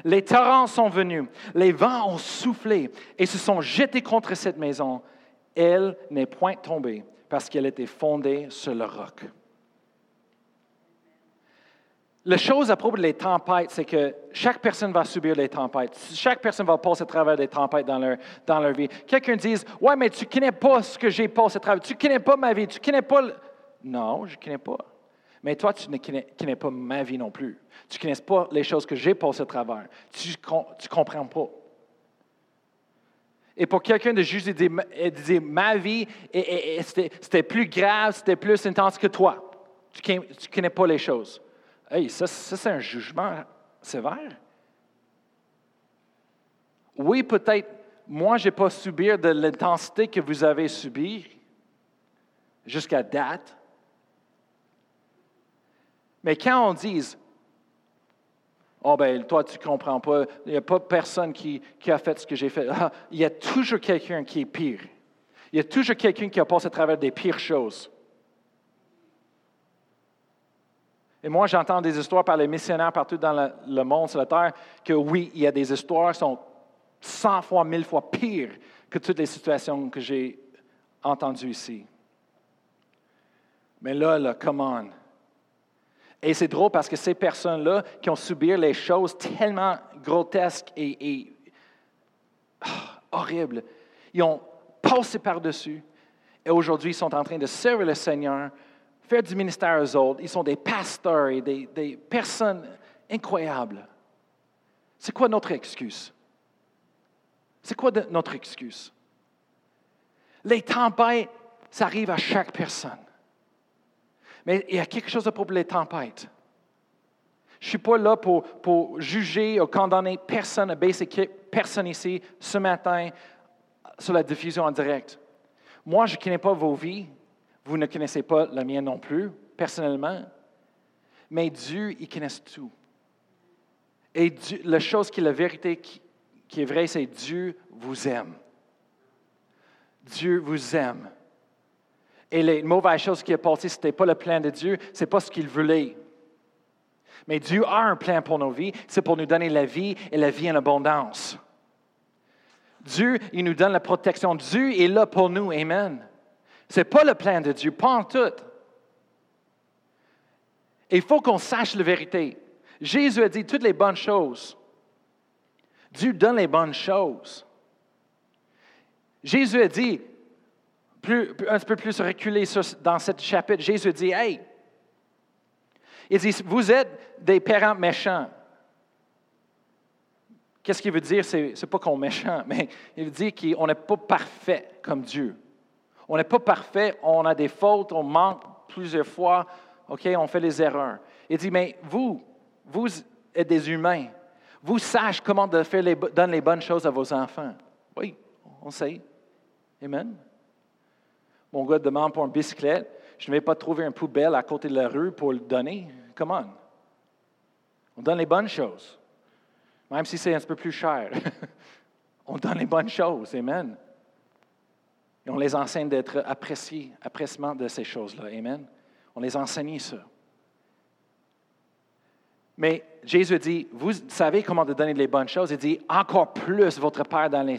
[SPEAKER 1] Les torrents sont venus, les vents ont soufflé et se sont jetés contre cette maison. Elle n'est point tombée parce qu'elle était fondée sur le roc. La chose à propos des tempêtes, c'est que chaque personne va subir des tempêtes. Chaque personne va passer à travers des tempêtes dans leur, vie. Quelqu'un dise Ouais, mais tu ne connais pas ce que j'ai passé à travers. Tu ne connais pas ma vie. Tu ne connais pas. Non, je ne connais pas. Mais toi, tu ne connais, pas ma vie non plus. Tu ne connais pas les choses que j'ai passées à travers. Tu ne comprends pas. Et pour quelqu'un de juste dire, ma vie, c'était plus grave, c'était plus intense que toi. tu ne connais pas les choses. Hey, ça, c'est un jugement sévère. Oui, peut-être, moi, je n'ai pas subir de l'intensité que vous avez subie jusqu'à date. Mais quand on dit, oh ben, toi, tu comprends pas, il n'y a pas personne qui, a fait ce que j'ai fait. Ah, il y a toujours quelqu'un qui est pire. Il y a toujours quelqu'un qui a passé à travers des pires choses. Et moi, j'entends des histoires par les missionnaires partout dans le, monde, sur la terre, que oui, il y a des histoires qui sont cent fois, mille fois pires que toutes les situations que j'ai entendues ici. Mais là, là, come on. Et c'est drôle parce que ces personnes-là qui ont subi les choses tellement grotesques et, ah, horribles, ils ont passé par-dessus. Et aujourd'hui, ils sont en train de servir le Seigneur, faire du ministère aux autres. Ils sont des pasteurs et des, des personnes incroyables. C'est quoi notre excuse? C'est quoi notre excuse? Les tempêtes, ça arrive à chaque personne. Mais il y a quelque chose à propos des tempêtes. Je ne suis pas là pour, pour, juger ou condamner personne, baisser personne ici ce matin sur la diffusion en direct. Moi, je ne connais pas vos vies. Vous ne connaissez pas la mienne non plus, personnellement. Mais Dieu, il connaît tout. Et la chose qui est la vérité qui, qui est vraie, c'est Dieu vous aime. Dieu vous aime. Et les mauvaises choses qui est passées, ce n'était pas le plan de Dieu, ce n'est pas ce qu'il voulait. Mais Dieu a un plan pour nos vies, c'est pour nous donner la vie et la vie en abondance. Dieu, il nous donne la protection. Dieu est là pour nous. Amen. Ce n'est pas le plan de Dieu, pas en tout. Il faut qu'on sache la vérité. Jésus a dit toutes les bonnes choses. Dieu donne les bonnes choses. Jésus a dit, plus, un peu plus reculé dans ce chapitre, Jésus dit, hey, il dit, vous êtes des parents méchants. Qu'est-ce qu'il veut dire? Ce n'est pas qu'on est méchant, mais il veut dire qu'on n'est pas parfait comme Dieu. On n'est pas parfait, on a des fautes, on manque plusieurs fois, OK, on fait des erreurs. Il dit, mais vous, vous êtes des humains. Vous sachez comment faire les, donner les bonnes choses à vos enfants. Oui, on sait. Amen. Mon gars demande pour une bicyclette. Je ne vais pas trouver une poubelle à côté de la rue pour le donner. Come on. On donne les bonnes choses. Même si c'est un peu plus cher. on donne les bonnes choses. Amen. Et on les enseigne d'être appréciés, appréciement de ces choses-là. Amen. On les enseigne ça. Mais Jésus dit, vous savez comment de donner les bonnes choses? Il dit, encore plus votre Père dans les,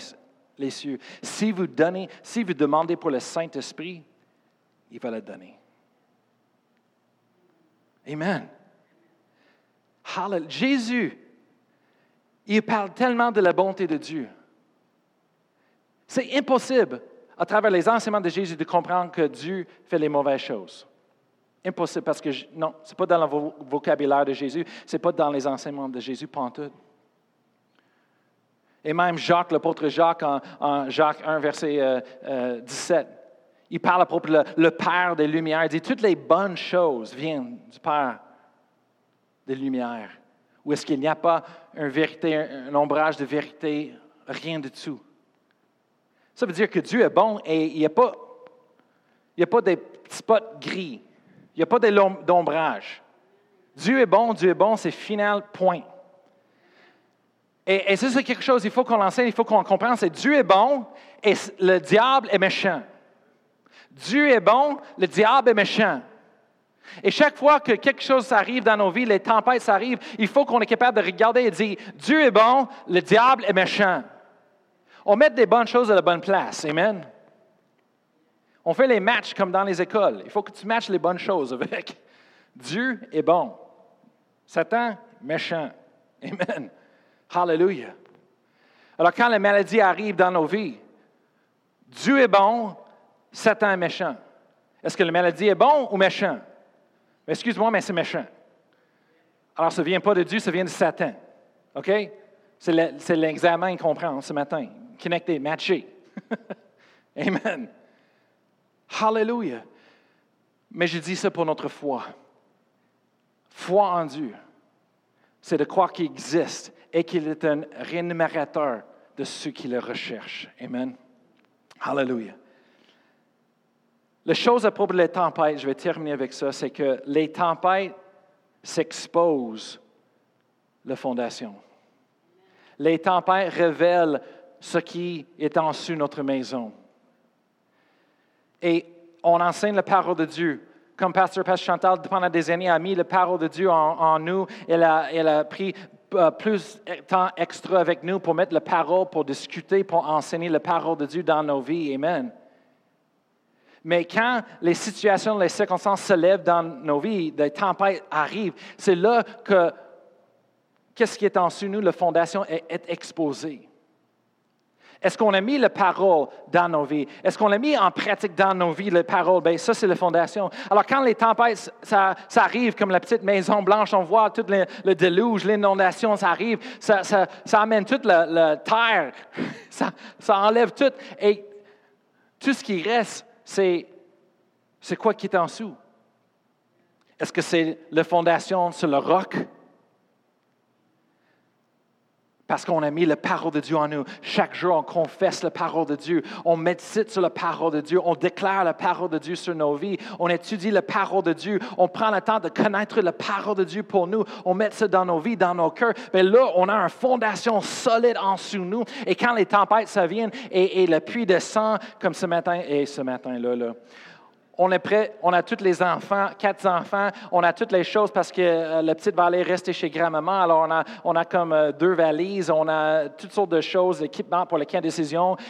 [SPEAKER 1] les cieux. Si vous donnez, si vous demandez pour le Saint-Esprit, il va le donner. Amen. Hallelujah. Jésus, il parle tellement de la bonté de Dieu. C'est impossible, à travers les enseignements de Jésus, de comprendre que Dieu fait les mauvaises choses. Impossible parce que, non, ce n'est pas dans le vocabulaire de Jésus, ce n'est pas dans les enseignements de Jésus, pas tout. Et même Jacques, l'apôtre Jacques, en, Jacques 1, verset 17, euh, euh, il parle à propos de le, Père des Lumières. Il dit Toutes les bonnes choses viennent du Père des Lumières. Ou est-ce qu'il n'y a pas un, vérité, un, ombrage de vérité, rien du tout? Ça veut dire que Dieu est bon et il n'y a, pas, a pas des spots gris. Il n'y a pas d'ombrage. Dieu est bon, Dieu est bon, c'est final, point. Et, ça, c'est quelque chose, il faut qu'on l'enseigne, il faut qu'on comprenne, c'est Dieu est bon et le diable est méchant. Dieu est bon, le diable est méchant. Et chaque fois que quelque chose arrive dans nos vies, les tempêtes arrivent, il faut qu'on est capable de regarder et dire, Dieu est bon, le diable est méchant. On met des bonnes choses à la bonne place. Amen. On fait les matchs comme dans les écoles. Il faut que tu matches les bonnes choses avec. Dieu est bon. Satan, méchant. Amen. Hallelujah. Alors quand la maladie arrive dans nos vies, Dieu est bon, Satan est méchant. Est-ce que la maladie est bon ou méchant? Excuse-moi, mais c'est méchant. Alors, ça ne vient pas de Dieu, ça vient de Satan. OK? C'est l'examen qu'on prend ce matin. Connecté, matché. Amen. Hallelujah. Mais je dis ça pour notre foi. Foi en Dieu, c'est de croire qu'il existe et qu'il est un rémunérateur de ceux qui le recherchent. Amen. Hallelujah. La chose à propos des tempêtes, je vais terminer avec ça, c'est que les tempêtes s'exposent la fondation. Les tempêtes révèlent ce qui est en dessous de notre maison. Et on enseigne la parole de Dieu. Comme Pasteur Pasteur Chantal, pendant des années, a mis la parole de Dieu en, nous. Elle a, elle a pris plus de temps extra avec nous pour mettre la parole, pour discuter, pour enseigner la parole de Dieu dans nos vies. Amen. Mais quand les situations, les circonstances se lèvent dans nos vies, des tempêtes arrivent, c'est là que qu'est-ce qui est en nous, la fondation est, est exposée. Est-ce qu'on a mis la parole dans nos vies? Est-ce qu'on a mis en pratique dans nos vies la parole? Bien, ça, c'est la fondation. Alors, quand les tempêtes, ça, arrive, comme la petite maison blanche, on voit tout le, déluge, l'inondation, ça arrive, ça, amène toute la, terre, ça, ça, enlève tout. Et tout ce qui reste, c'est, c'est quoi qui est en dessous? Est-ce que c'est la fondation sur le roc? Parce qu'on a mis la parole de Dieu en nous. Chaque jour, on confesse la parole de Dieu. On médite sur la parole de Dieu. On déclare la parole de Dieu sur nos vies. On étudie la parole de Dieu. On prend le temps de connaître la parole de Dieu pour nous. On met ça dans nos vies, dans nos cœurs. Mais là, on a une fondation solide en dessous nous. Et quand les tempêtes, ça viennent et, et le puits descend, comme ce matin, et ce matin-là, là, on est prêt, on a tous les enfants, quatre enfants, on a toutes les choses parce que euh, la petite va aller rester chez grand-maman. Alors, on a, comme euh, deux valises, on a toutes sortes de choses, l'équipement pour les cas de.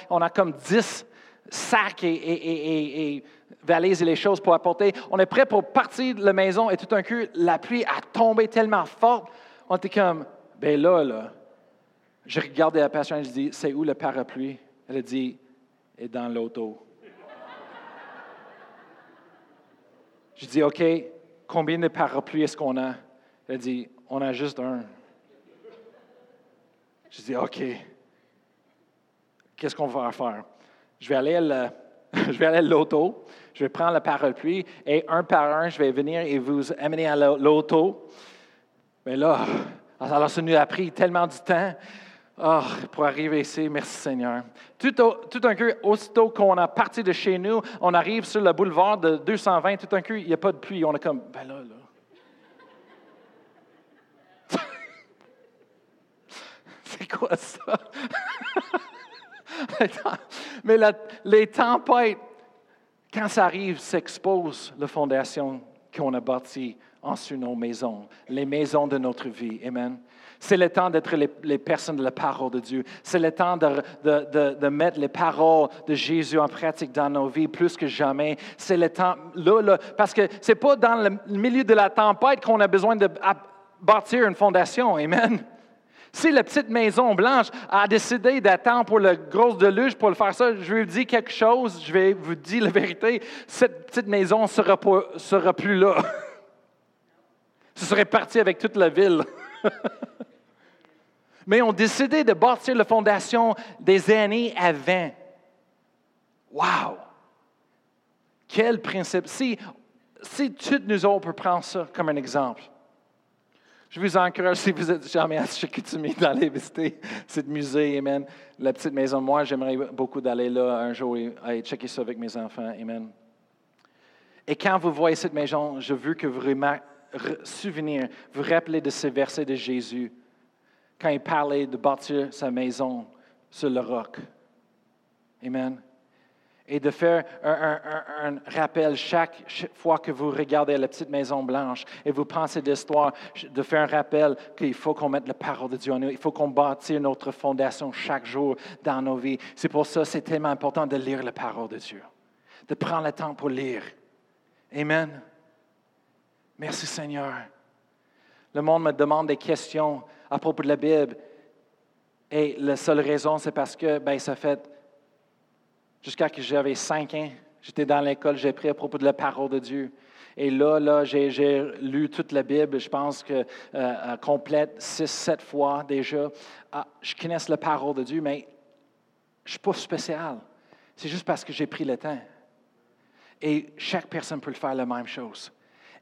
[SPEAKER 1] On a comme dix sacs et, valises et les choses pour apporter. On est prêt pour partir de la maison et tout d'un coup, la pluie a tombé tellement forte. On était comme, ben là, là. J'ai regardé la personne et je dis, c'est où le parapluie? Elle a dit, est dans l'auto. Je dis, OK, combien de parapluies est-ce qu'on a? Elle dit, on a juste un. Je dis, OK, qu'est-ce qu'on va faire? Je vais aller à je vais aller l'auto, je vais prendre le parapluie et un par un, je vais venir et vous amener à l'auto. Mais là, alors ça nous a pris tellement de temps. Oh, pour arriver ici, merci Seigneur. Tout, un coup, aussitôt qu'on a parti de chez nous, on arrive sur le boulevard de 220, tout un coup, il n'y a pas de pluie. On est comme, ben là, là. C'est quoi ça? Mais les tempêtes, quand ça arrive, s'exposent la fondation qu'on a bâtie en sur nos maisons, les maisons de notre vie. Amen. C'est le temps d'être les, personnes de la parole de Dieu. C'est le temps de, mettre les paroles de Jésus en pratique dans nos vies plus que jamais. C'est le temps, là, là parce que c'est pas dans le milieu de la tempête qu'on a besoin de bâtir une fondation. Amen. Si la petite maison blanche a décidé d'attendre pour le gros deluge pour le faire ça, je vais vous dire quelque chose, je vais vous dire la vérité, cette petite maison ne sera, sera plus là. Ce serait parti avec toute la ville. mais ont décidé de bâtir la fondation des années avant. Wow! Quel principe! Si, si nous autres peut prendre ça comme un exemple, je vous encourage, si vous êtes jamais à Chicoutimi, d'aller visiter ce musée, Amen. La petite maison, moi, j'aimerais beaucoup d'aller là un jour et, checker ça avec mes enfants, Amen. Et quand vous voyez cette maison, je veux que vous vous souvenir, vous rappelez de ces versets de Jésus quand il parlait de bâtir sa maison sur le roc. Amen. Et de faire un, rappel chaque, fois que vous regardez la petite maison blanche et vous pensez d'histoire, de faire un rappel qu'il faut qu'on mette la parole de Dieu en nous. Il faut qu'on bâtisse notre fondation chaque jour dans nos vies. C'est pour ça que c'est tellement important de lire la parole de Dieu, de prendre le temps pour lire. Amen. Merci Seigneur. Le monde me demande des questions à propos de la Bible. Et la seule raison, c'est parce que ben, ça fait jusqu'à que j'avais cinq ans, j'étais dans l'école, j'ai appris à propos de la parole de Dieu. Et là, là j'ai lu toute la Bible, je pense que euh, complète six, sept fois déjà. Ah, je connais la parole de Dieu, mais je ne suis pas spécial. C'est juste parce que j'ai pris le temps. Et chaque personne peut le faire la même chose.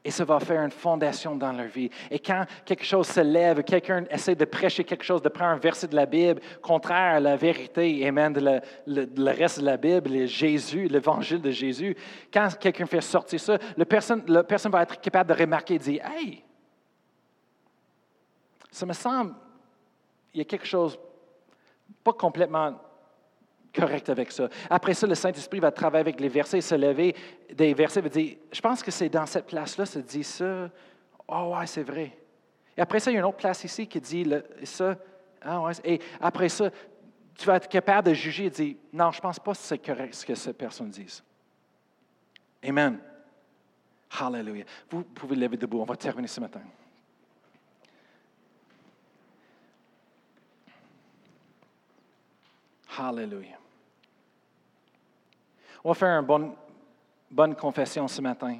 [SPEAKER 1] Et ça va faire une fondation dans leur vie. Et quand quelque chose se lève, quelqu'un essaie de prêcher quelque chose, de prendre un verset de la Bible contraire à la vérité, amen, de le, reste de la Bible, Jésus, l'évangile de Jésus, quand quelqu'un fait sortir ça, la personne, va être capable de remarquer et dire Hey, ça me semble, il y a quelque chose pas complètement correct avec ça. Après ça, le Saint-Esprit va travailler avec les versets, se lever des versets, va dire, je pense que c'est dans cette place-là, ça dit ça. Oh ouais, c'est vrai. Et après ça, il y a une autre place ici qui dit ça. Ah ouais. Et après ça, tu vas être capable de juger et dire, non, je ne pense pas que c'est correct ce que cette personne dit. Amen. Hallelujah. Vous pouvez lever debout. On va terminer ce matin. Hallelujah. On va faire une bonne, bonne confession ce matin.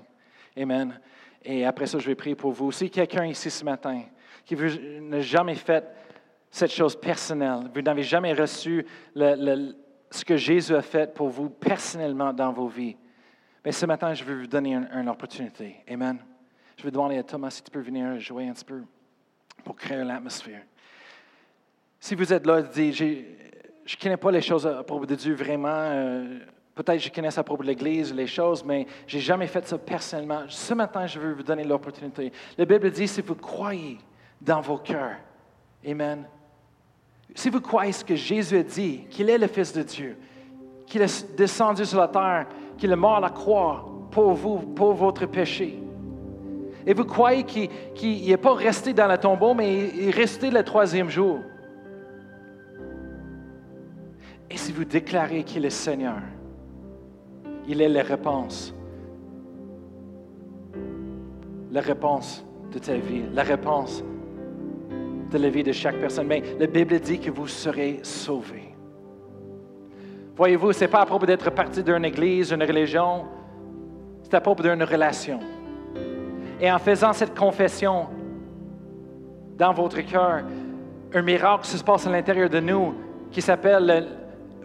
[SPEAKER 1] Amen. Et après ça, je vais prier pour vous. Si quelqu'un ici ce matin qui n'a jamais fait cette chose personnelle, vous n'avez jamais reçu ce que Jésus a fait pour vous personnellement dans vos vies, mais ce matin, je vais vous donner une, opportunité. Amen. Je vais demander à Thomas si tu peux venir jouer un petit peu pour créer l'atmosphère. Si vous êtes là, dites, je ne connais pas les choses à propos de Dieu vraiment. Euh, Peut-être je connais à propos de l'Église, les choses, mais je n'ai jamais fait ça personnellement. Ce matin, je veux vous donner l'opportunité. La Bible dit, si vous croyez dans vos cœurs, Amen. Si vous croyez ce que Jésus a dit, qu'il est le Fils de Dieu, qu'il est descendu sur la terre, qu'il est mort à la croix pour vous, pour votre péché, et vous croyez qu'il n'est pas resté dans le tombeau, mais il est resté le troisième jour. Et si vous déclarez qu'il est Seigneur, il est la réponse. La réponse de ta vie, la réponse de la vie de chaque personne. Mais la Bible dit que vous serez sauvés. Voyez-vous, ce n'est pas à propos d'être parti d'une église, d'une religion, c'est à propos d'une relation. Et en faisant cette confession dans votre cœur, un miracle se passe à l'intérieur de nous qui s'appelle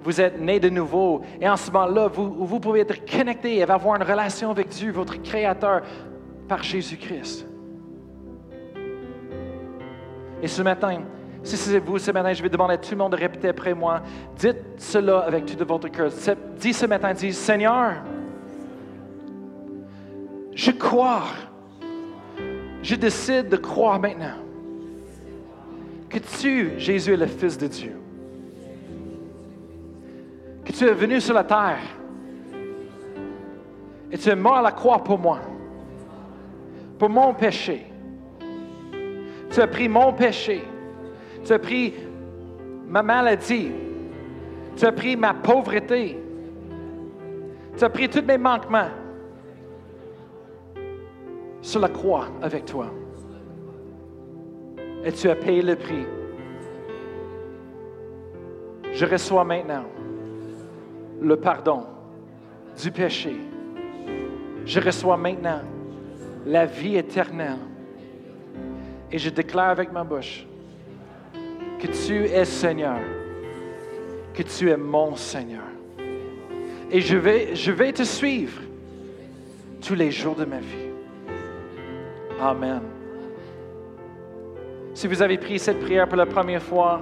[SPEAKER 1] vous êtes né de nouveau. Et en ce moment-là, vous, pouvez être connecté et avoir une relation avec Dieu, votre Créateur, par Jésus-Christ. Et ce matin, si c'est vous ce matin, je vais demander à tout le monde de répéter après moi. Dites cela avec tout de votre cœur. Dis ce matin, dis, Seigneur, je crois, je décide de croire maintenant que tu, Jésus, est le Fils de Dieu que tu es venu sur la terre et tu es mort à la croix pour moi, pour mon péché. Tu as pris mon péché. Tu as pris ma maladie. Tu as pris ma pauvreté. Tu as pris tous mes manquements sur la croix avec toi. Et tu as payé le prix. Je reçois maintenant le pardon du péché. Je reçois maintenant la vie éternelle. Et je déclare avec ma bouche que tu es Seigneur, que tu es mon Seigneur. Et je vais, je vais te suivre tous les jours de ma vie. Amen. Si vous avez pris cette prière pour la première fois,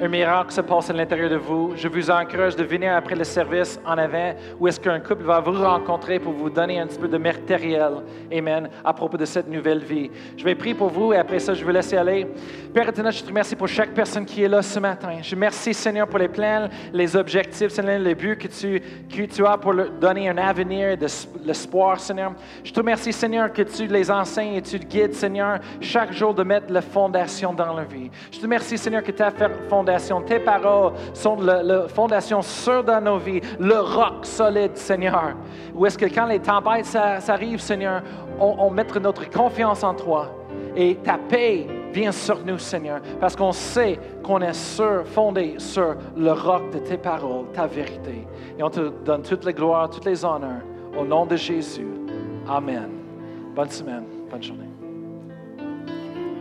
[SPEAKER 1] un miracle se passe à l'intérieur de vous. Je vous encourage de venir après le service en avant où est-ce qu'un couple va vous rencontrer pour vous donner un petit peu de matériel, Amen, à propos de cette nouvelle vie. Je vais prier pour vous et après ça, je vais laisser aller. Père éternel, je te remercie pour chaque personne qui est là ce matin. Je remercie, Seigneur, pour les plans, les objectifs, Seigneur, les buts que tu, que tu as pour leur donner un avenir, de l'espoir, Seigneur. Je te remercie, Seigneur, que tu les enseignes et tu te guides, Seigneur, chaque jour de mettre la fondation dans leur vie. Je te remercie, Seigneur, que tu as fait tes paroles sont la, fondation sûre dans nos vies, le roc solide, Seigneur. Où est-ce que quand les tempêtes s'arrivent, Seigneur, on, on notre confiance en toi et ta paix vient sur nous, Seigneur, parce qu'on sait qu'on est sûr, fondé sur le roc de tes paroles, ta vérité. Et on te donne toute la gloire, toutes les honneurs au nom de Jésus. Amen. Bonne semaine, bonne journée.